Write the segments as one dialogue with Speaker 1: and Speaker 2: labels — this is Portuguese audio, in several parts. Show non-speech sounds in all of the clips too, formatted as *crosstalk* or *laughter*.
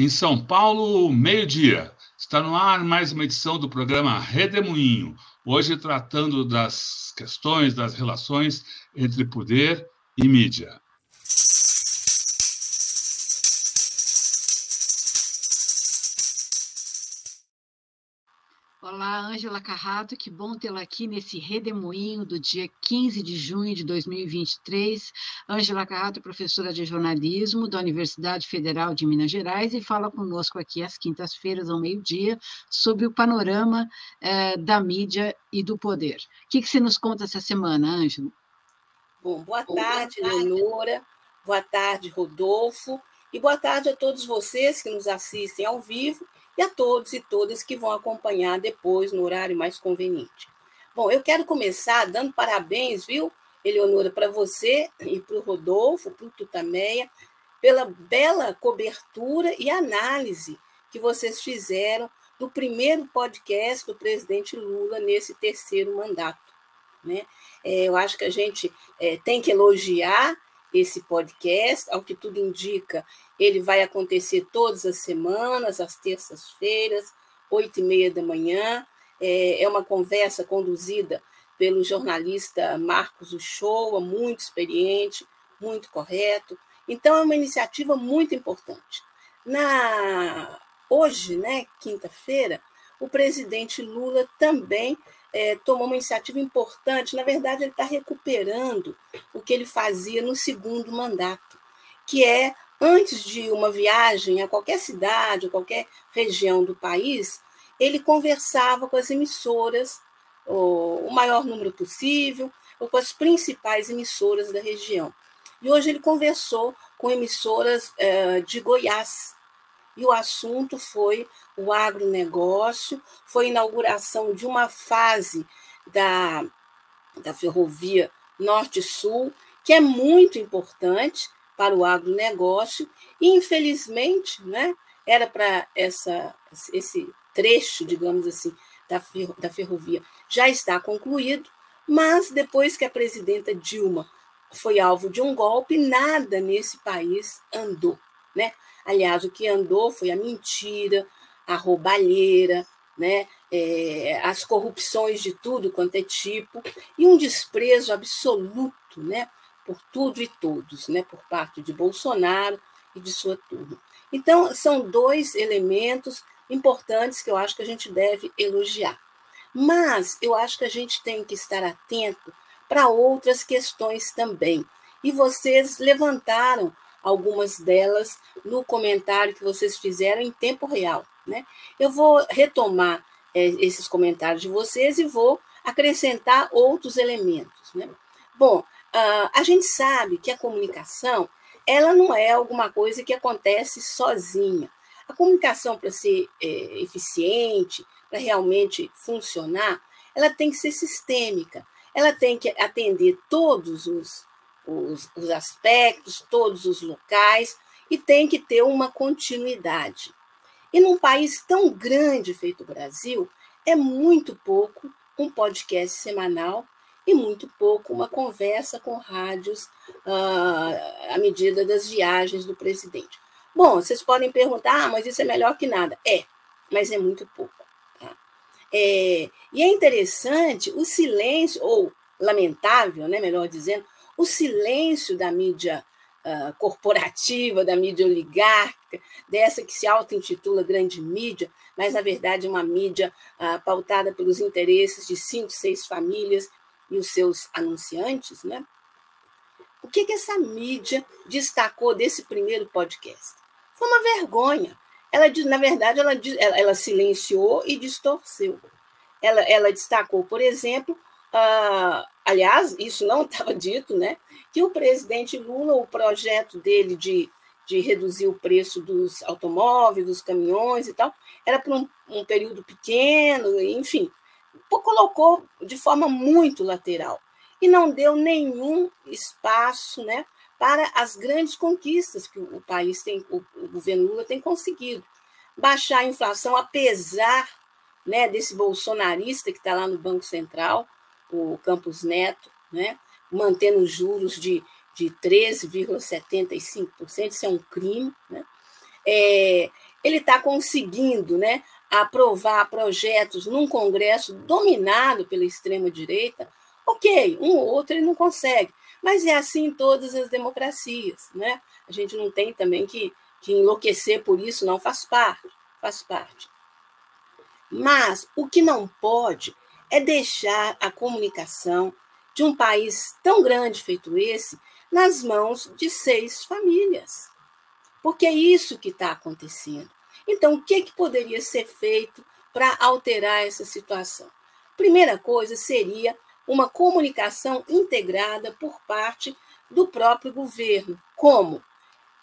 Speaker 1: Em São Paulo, meio-dia. Está no ar mais uma edição do programa Redemoinho, hoje tratando das questões das relações entre poder e mídia.
Speaker 2: Ângela Carrato, que bom tê-la aqui nesse redemoinho do dia 15 de junho de 2023. Ângela Carrato, professora de jornalismo da Universidade Federal de Minas Gerais, e fala conosco aqui às quintas-feiras, ao meio-dia, sobre o panorama eh, da mídia e do poder. O que, que você nos conta essa semana, Ângela?
Speaker 3: Bom, boa tarde, Leonora, boa tarde, Rodolfo, e boa tarde a todos vocês que nos assistem ao vivo e a todos e todas que vão acompanhar depois no horário mais conveniente. Bom, eu quero começar dando parabéns, viu, Eleonora, para você e para o Rodolfo, para o Tutameia, pela bela cobertura e análise que vocês fizeram do primeiro podcast do presidente Lula nesse terceiro mandato. Né? É, eu acho que a gente é, tem que elogiar esse podcast, ao que tudo indica, ele vai acontecer todas as semanas, às terças-feiras, oito e meia da manhã. É, é uma conversa conduzida pelo jornalista Marcos Uchoa, muito experiente, muito correto. Então, é uma iniciativa muito importante. Na Hoje, né, quinta-feira, o presidente Lula também é, tomou uma iniciativa importante. Na verdade, ele está recuperando o que ele fazia no segundo mandato, que é antes de uma viagem a qualquer cidade, a qualquer região do país, ele conversava com as emissoras, o maior número possível, ou com as principais emissoras da região. E hoje ele conversou com emissoras eh, de Goiás. E o assunto foi o agronegócio, foi inauguração de uma fase da, da ferrovia Norte-Sul, que é muito importante, para o agronegócio, e infelizmente, né, era para essa esse trecho, digamos assim, da, da ferrovia já está concluído, mas depois que a presidenta Dilma foi alvo de um golpe, nada nesse país andou, né? Aliás, o que andou foi a mentira, a roubalheira, né? É, as corrupções de tudo quanto é tipo, e um desprezo absoluto né? por tudo e todos, né, por parte de Bolsonaro e de sua turma. Então, são dois elementos importantes que eu acho que a gente deve elogiar. Mas eu acho que a gente tem que estar atento para outras questões também. E vocês levantaram algumas delas no comentário que vocês fizeram em tempo real. Né? Eu vou retomar é, esses comentários de vocês e vou acrescentar outros elementos. Né? Bom, Uh, a gente sabe que a comunicação ela não é alguma coisa que acontece sozinha. A comunicação, para ser é, eficiente, para realmente funcionar, ela tem que ser sistêmica, ela tem que atender todos os, os, os aspectos, todos os locais, e tem que ter uma continuidade. E num país tão grande feito o Brasil, é muito pouco um podcast semanal e muito pouco uma conversa com rádios uh, à medida das viagens do presidente. Bom, vocês podem perguntar, ah, mas isso é melhor que nada. É, mas é muito pouco. Tá? É, e é interessante o silêncio, ou lamentável, né, melhor dizendo, o silêncio da mídia uh, corporativa, da mídia oligárquica, dessa que se auto-intitula grande mídia, mas na verdade é uma mídia uh, pautada pelos interesses de cinco, seis famílias e os seus anunciantes, né? O que, que essa mídia destacou desse primeiro podcast? Foi uma vergonha. Ela, na verdade, ela, ela silenciou e distorceu. Ela, ela destacou, por exemplo, uh, aliás, isso não *laughs* estava dito, né? Que o presidente Lula, o projeto dele de, de reduzir o preço dos automóveis, dos caminhões e tal, era por um, um período pequeno, enfim, colocou de forma muito lateral e não deu nenhum espaço né, para as grandes conquistas que o país tem, o, governo Lula tem conseguido. Baixar a inflação, apesar né, desse bolsonarista que está lá no Banco Central, o Campos Neto, né, mantendo juros de, de 13,75%, isso é um crime. Né? É, ele está conseguindo né, aprovar projetos num Congresso dominado pela extrema-direita. Ok, um ou outro ele não consegue, mas é assim em todas as democracias. Né? A gente não tem também que, que enlouquecer por isso, não faz parte, faz parte. Mas o que não pode é deixar a comunicação de um país tão grande feito esse nas mãos de seis famílias. Porque é isso que está acontecendo. Então, o que, que poderia ser feito para alterar essa situação? Primeira coisa seria uma comunicação integrada por parte do próprio governo. Como?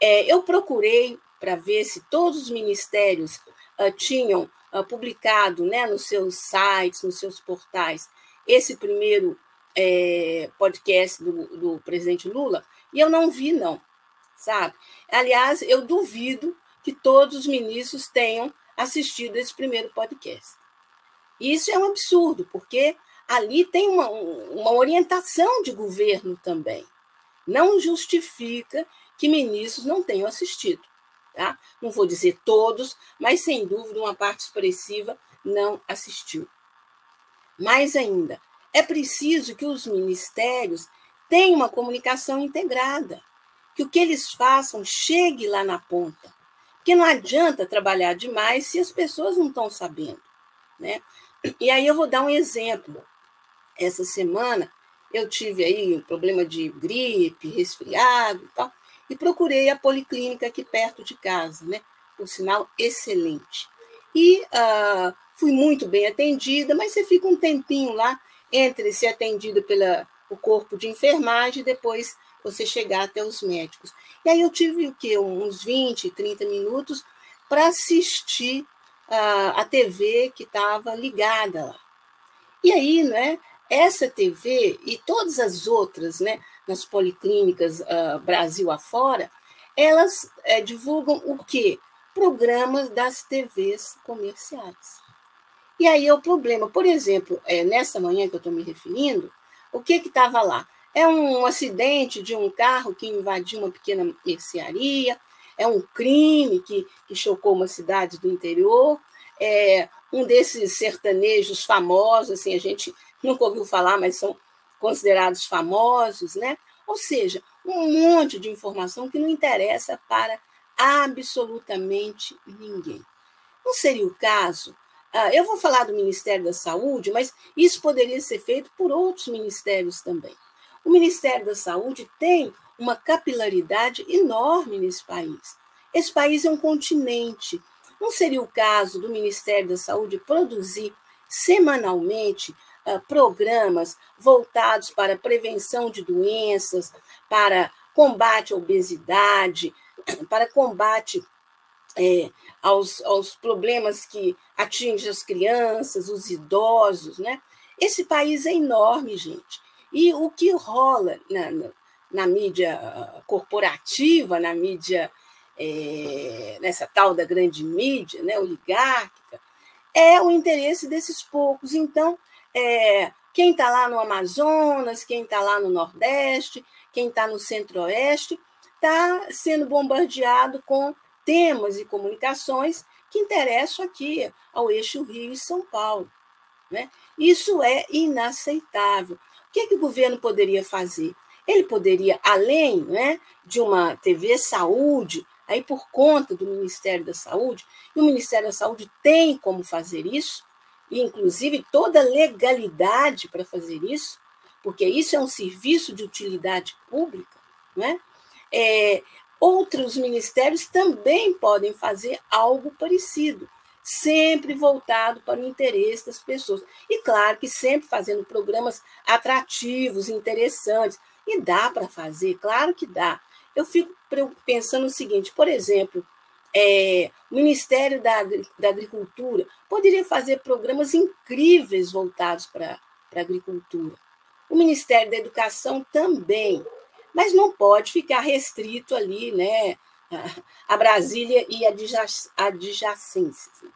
Speaker 3: É, eu procurei para ver se todos os ministérios uh, tinham uh, publicado né, nos seus sites, nos seus portais, esse primeiro é, podcast do, do presidente Lula, e eu não vi, não, sabe? Aliás, eu duvido que todos os ministros tenham assistido esse primeiro podcast. Isso é um absurdo, porque ali tem uma, uma orientação de governo também. Não justifica que ministros não tenham assistido. Tá? Não vou dizer todos, mas sem dúvida uma parte expressiva não assistiu. Mais ainda, é preciso que os ministérios tenham uma comunicação integrada, que o que eles façam chegue lá na ponta. Porque não adianta trabalhar demais se as pessoas não estão sabendo. Né? E aí eu vou dar um exemplo. Essa semana eu tive aí um problema de gripe, resfriado e tal, e procurei a policlínica aqui perto de casa, né? Por sinal, excelente. E uh, fui muito bem atendida, mas você fica um tempinho lá entre ser atendida pelo corpo de enfermagem e depois você chegar até os médicos. E aí eu tive o quê? Uns 20, 30 minutos para assistir a, a TV que estava ligada lá. E aí, né, essa TV e todas as outras, né, nas policlínicas uh, Brasil afora, elas é, divulgam o quê? Programas das TVs comerciais. E aí é o problema. Por exemplo, é, nessa manhã que eu estou me referindo, o que estava lá? É um acidente de um carro que invadiu uma pequena mercearia, é um crime que, que chocou uma cidade do interior, é um desses sertanejos famosos, assim, a gente nunca ouviu falar, mas são considerados famosos, né? Ou seja, um monte de informação que não interessa para absolutamente ninguém. Não seria o caso ah, eu vou falar do Ministério da Saúde, mas isso poderia ser feito por outros ministérios também. O Ministério da Saúde tem uma capilaridade enorme nesse país. Esse país é um continente. Não seria o caso do Ministério da Saúde produzir semanalmente programas voltados para prevenção de doenças, para combate à obesidade, *clears throat* para combate é, aos, aos problemas que atingem as crianças, os idosos, né? Esse país é enorme, gente. E o que rola na, na, na mídia corporativa, na mídia, é, nessa tal da grande mídia, né, oligárquica, é o interesse desses poucos. Então, é, quem está lá no Amazonas, quem está lá no Nordeste, quem está no Centro-Oeste, está sendo bombardeado com temas e comunicações que interessam aqui ao eixo Rio e São Paulo. Né? Isso é inaceitável. O que, é que o governo poderia fazer? Ele poderia, além né, de uma TV Saúde, aí por conta do Ministério da Saúde, e o Ministério da Saúde tem como fazer isso, e inclusive toda legalidade para fazer isso, porque isso é um serviço de utilidade pública, né? É, Outros ministérios também podem fazer algo parecido, sempre voltado para o interesse das pessoas. E claro que sempre fazendo programas atrativos, interessantes. E dá para fazer, claro que dá. Eu fico pensando o seguinte, por exemplo, é, Ministério da, da Agricultura poderia fazer programas incríveis voltados para a agricultura. O Ministério da Educação também mas não pode ficar restrito ali, né, a Brasília e adjacências. Né?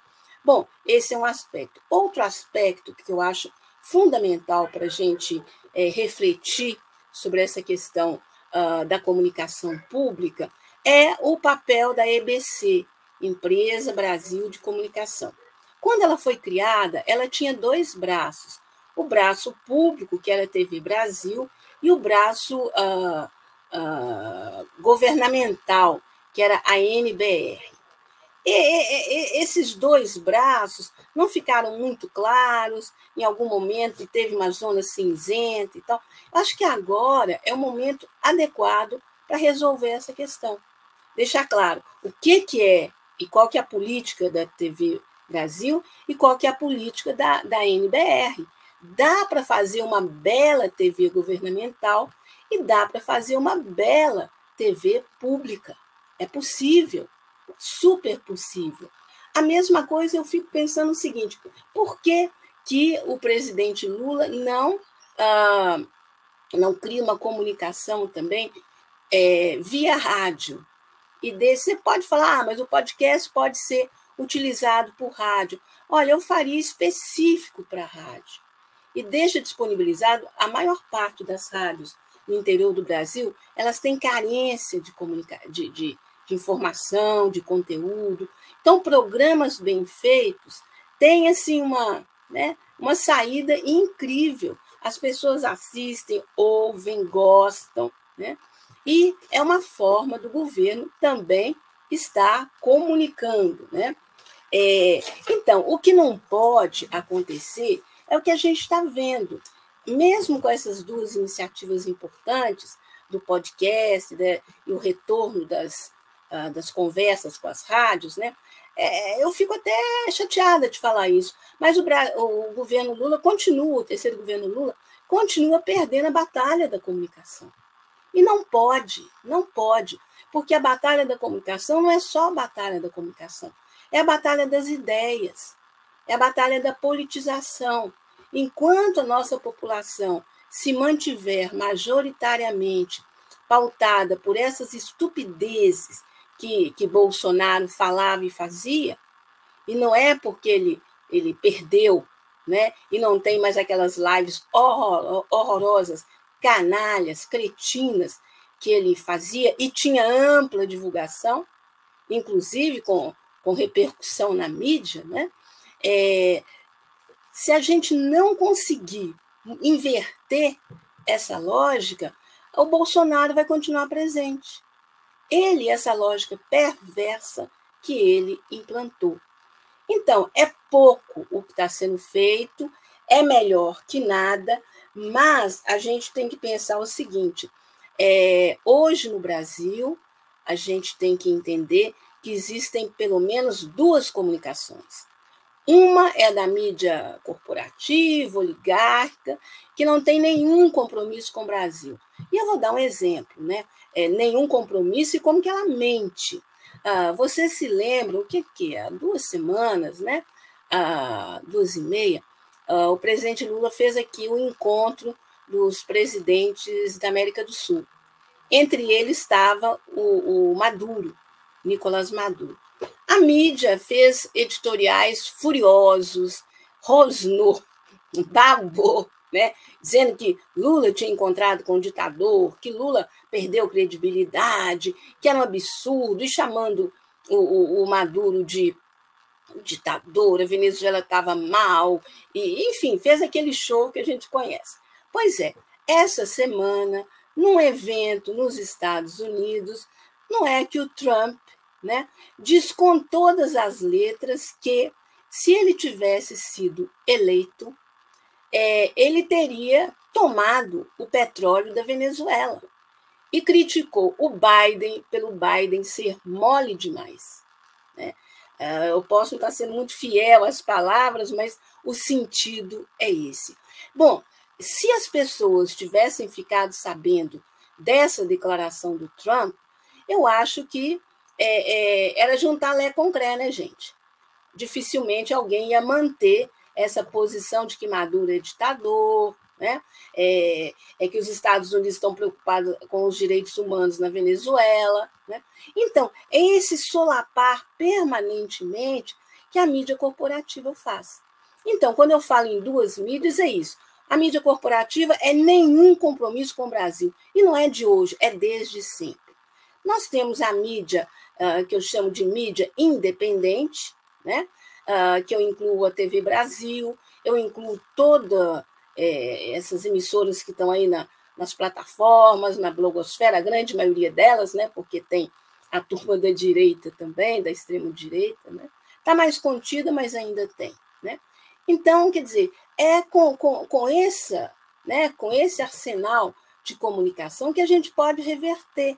Speaker 3: Bom, esse é um aspecto. Outro aspecto que eu acho fundamental para a gente é, refletir sobre essa questão uh, da comunicação pública é o papel da EBC, Empresa Brasil de Comunicação. Quando ela foi criada, ela tinha dois braços: o braço público, que era a TV Brasil, e o braço uh, uh, governamental, que era a NBR. E, e, e, esses dois braços não ficaram muito claros, em algum momento teve uma zona cinzenta e tal. Acho que agora é o momento adequado para resolver essa questão. Deixar claro o que, que é e qual que é a política da TV Brasil e qual que é a política da, da NBR. Dá para fazer uma bela TV governamental e dá para fazer uma bela TV pública. É possível super possível. A mesma coisa eu fico pensando o seguinte: por que, que o presidente Lula não, ah, não cria uma comunicação também é, via rádio? E desse, você pode falar, ah, mas o podcast pode ser utilizado por rádio. Olha, eu faria específico para rádio. E deixa disponibilizado a maior parte das rádios no interior do Brasil, elas têm carência de, comunica de, de de informação, de conteúdo. Então, programas bem feitos têm assim uma, né, uma saída incrível. As pessoas assistem, ouvem, gostam, né? E é uma forma do governo também estar comunicando, né? É, então, o que não pode acontecer é o que a gente está vendo. Mesmo com essas duas iniciativas importantes, do podcast né, e o retorno das, ah, das conversas com as rádios, né? É, eu fico até chateada de falar isso, mas o, o governo Lula continua, o terceiro governo Lula, continua perdendo a batalha da comunicação. E não pode, não pode, porque a batalha da comunicação não é só a batalha da comunicação, é a batalha das ideias, é a batalha da politização. Enquanto a nossa população se mantiver majoritariamente pautada por essas estupidezes que, que Bolsonaro falava e fazia, e não é porque ele, ele perdeu, né? e não tem mais aquelas lives horror, horrorosas, canalhas, cretinas que ele fazia e tinha ampla divulgação, inclusive com, com repercussão na mídia, né? É, se a gente não conseguir inverter essa lógica, o Bolsonaro vai continuar presente ele essa lógica perversa que ele implantou. Então, é pouco o que está sendo feito, é melhor que nada, mas a gente tem que pensar o seguinte: é, hoje no Brasil, a gente tem que entender que existem pelo menos duas comunicações. Uma é da mídia corporativa, oligárquica, que não tem nenhum compromisso com o Brasil. E eu vou dar um exemplo, né? É, nenhum compromisso e como que ela mente. Ah, você se lembra, o que, que é? Há duas semanas, né? Ah, duas e meia, ah, o presidente Lula fez aqui o um encontro dos presidentes da América do Sul. Entre eles estava o, o Maduro, Nicolás Maduro. A mídia fez editoriais furiosos, rosnou, *laughs* babou, né? dizendo que Lula tinha encontrado com um ditador, que Lula perdeu credibilidade, que era um absurdo, e chamando o, o, o Maduro de ditador, a Venezuela estava mal, e enfim, fez aquele show que a gente conhece. Pois é, essa semana, num evento nos Estados Unidos, não é que o Trump né, diz com todas as letras que, se ele tivesse sido eleito, é, ele teria tomado o petróleo da Venezuela e criticou o Biden pelo Biden ser mole demais. Né? É, eu posso estar sendo muito fiel às palavras, mas o sentido é esse. Bom, se as pessoas tivessem ficado sabendo dessa declaração do Trump, eu acho que é, é, era juntar Lé com Cré, né, gente? Dificilmente alguém ia manter essa posição de que Maduro é ditador, né? É, é, que os Estados Unidos estão preocupados com os direitos humanos na Venezuela. Né? Então, é esse solapar permanentemente que a mídia corporativa faz. Então, quando eu falo em duas mídias, é isso. A mídia corporativa é nenhum compromisso com o Brasil. E não é de hoje, é desde sempre. Nós temos a mídia, uh, que eu chamo de mídia independente, né? Uh, que eu incluo a TV Brasil, eu incluo todas é, essas emissoras que estão aí na, nas plataformas, na blogosfera, a grande maioria delas, né? Porque tem a turma da direita também, da extrema-direita, né? Está mais contida, mas ainda tem. Né? Então, quer dizer, é com, com, com, essa, né, com esse arsenal de comunicação que a gente pode reverter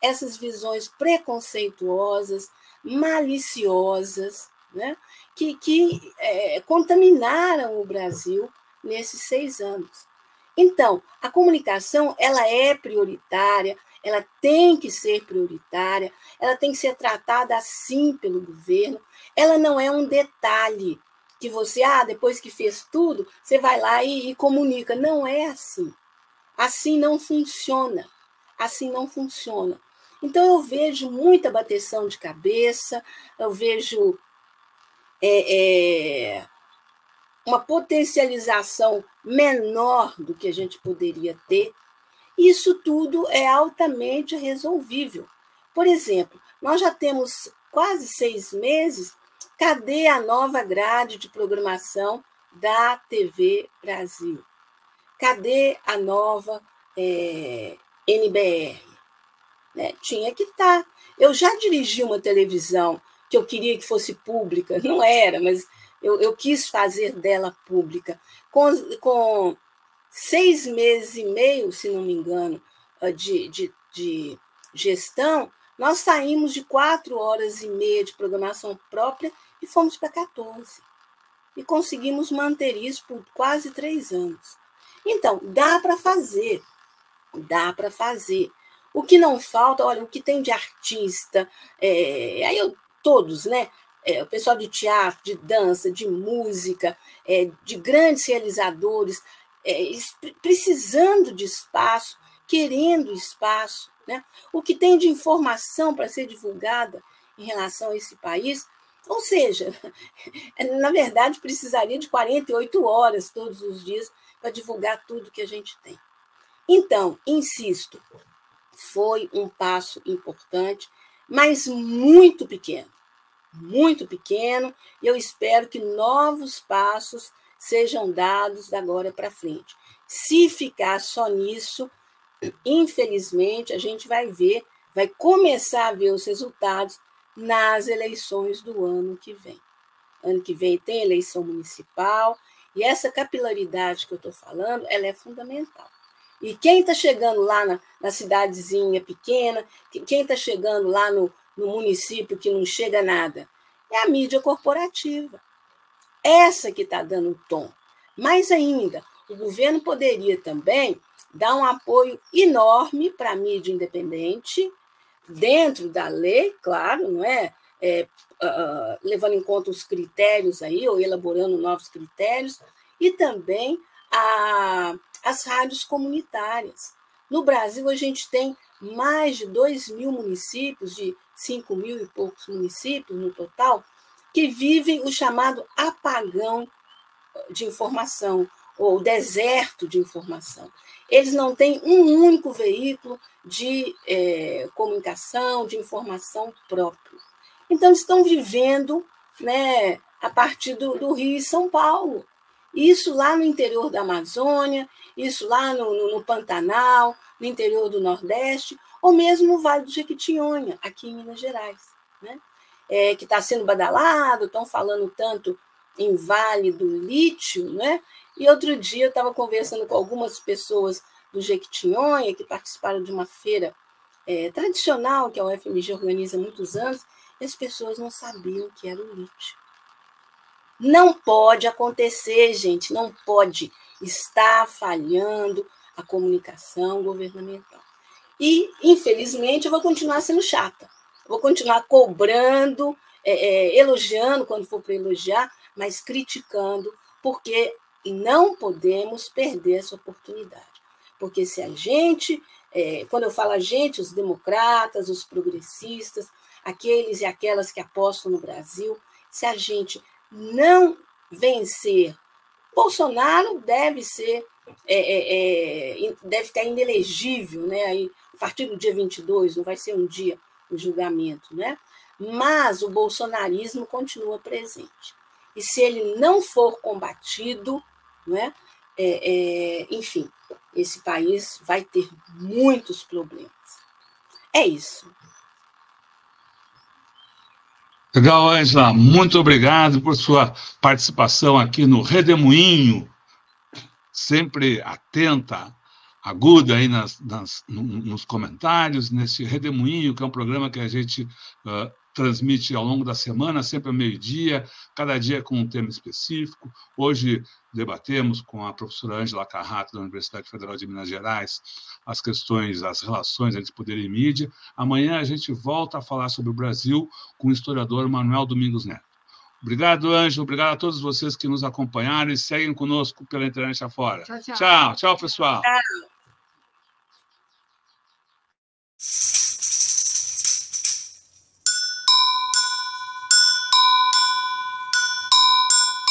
Speaker 3: essas visões preconceituosas, maliciosas, né, que, que é, contaminaram o Brasil nesses seis anos. Então, a comunicação ela é prioritária, ela tem que ser prioritária, ela tem que ser tratada assim pelo governo, ela não é um detalhe que você, ah, depois que fez tudo, você vai lá e, e comunica. Não é assim. Assim não funciona. Assim não funciona. Então, eu vejo muita bateção de cabeça, eu vejo é, é, uma potencialização menor do que a gente poderia ter. Isso tudo é altamente resolvível. Por exemplo, nós já temos quase seis meses Cadê a nova grade de programação da TV Brasil? Cadê a nova é, NBR? Né? Tinha que estar. Tá. Eu já dirigi uma televisão que eu queria que fosse pública, não era, mas eu, eu quis fazer dela pública. Com, com seis meses e meio, se não me engano, de, de, de gestão, nós saímos de quatro horas e meia de programação própria e fomos para 14. E conseguimos manter isso por quase três anos. Então, dá para fazer, dá para fazer. O que não falta, olha, o que tem de artista, é, aí eu, todos, né? É, o pessoal de teatro, de dança, de música, é, de grandes realizadores, é, precisando de espaço, querendo espaço. Né? O que tem de informação para ser divulgada em relação a esse país ou seja, *laughs* na verdade, precisaria de 48 horas todos os dias para divulgar tudo que a gente tem. Então, insisto, foi um passo importante, mas muito pequeno. Muito pequeno, e eu espero que novos passos sejam dados da agora para frente. Se ficar só nisso, infelizmente, a gente vai ver, vai começar a ver os resultados nas eleições do ano que vem. Ano que vem tem eleição municipal, e essa capilaridade que eu estou falando, ela é fundamental. E quem está chegando lá na, na, cidadezinha pequena, quem está chegando lá no, no município que não chega nada, é a mídia corporativa. Essa que está dando o tom. Mais ainda, o governo poderia também dar um apoio enorme para a mídia independente, dentro da lei, claro, não é? é uh, levando em conta os critérios aí, ou elaborando novos critérios, e também a, as rádios comunitárias. No Brasil, a gente tem mais de 2 mil municípios, de 5 mil e poucos municípios no total, que vivem o chamado apagão de informação, ou deserto de informação. Eles não têm um único veículo de é, comunicação, de informação próprio. Então, estão vivendo né, a partir do, do, Rio e São Paulo. Isso lá no interior da Amazônia, isso lá no, no, no Pantanal, no interior do Nordeste, ou mesmo no Vale do Jequitinhonha, aqui em Minas Gerais. Né? É, que está sendo badalado, estão falando tanto em Vale do Lítio, né? E outro dia eu estava conversando com algumas pessoas do Jequitinhonha, que participaram de uma feira é, tradicional que a UFMG organiza há muitos anos, e as pessoas não sabiam o que era o lítio. Não pode acontecer, gente, não pode. Está falhando a comunicação governamental. E, infelizmente, eu vou continuar sendo chata. Vou continuar cobrando, é, é, elogiando quando for para elogiar, mas criticando, porque não podemos perder essa oportunidade. Porque se a gente, é, quando eu falo a gente, os democratas, os progressistas, aqueles e aquelas que apostam no Brasil, se a gente não vencer, Bolsonaro deve ser é, é, é, deve estar inelegível, né? Aí, a partir do dia 22, não vai ser um dia o julgamento, né? Mas o bolsonarismo continua presente. E se ele não for combatido, né? É, é, enfim, esse país vai ter muitos problemas. É isso.
Speaker 1: Legal, Angela. Muito obrigado por sua participação aqui no Redemoinho, sempre atenta, aguda aí nas, nas, nos comentários, nesse Redemoinho, que é um programa que a gente uh, transmite ao longo da semana, sempre ao meio-dia, cada dia com um tema específico. Hoje debatemos com a professora Ângela Carrato, da Universidade Federal de Minas Gerais, as questões, as relações entre poder e mídia. Amanhã a gente volta a falar sobre o Brasil com o historiador Manuel Domingos Neto. Obrigado, Ângelo. Obrigado a todos vocês que nos acompanharam e seguem conosco pela internet afora. Tchau, tchau, tchau, tchau pessoal. Tchau.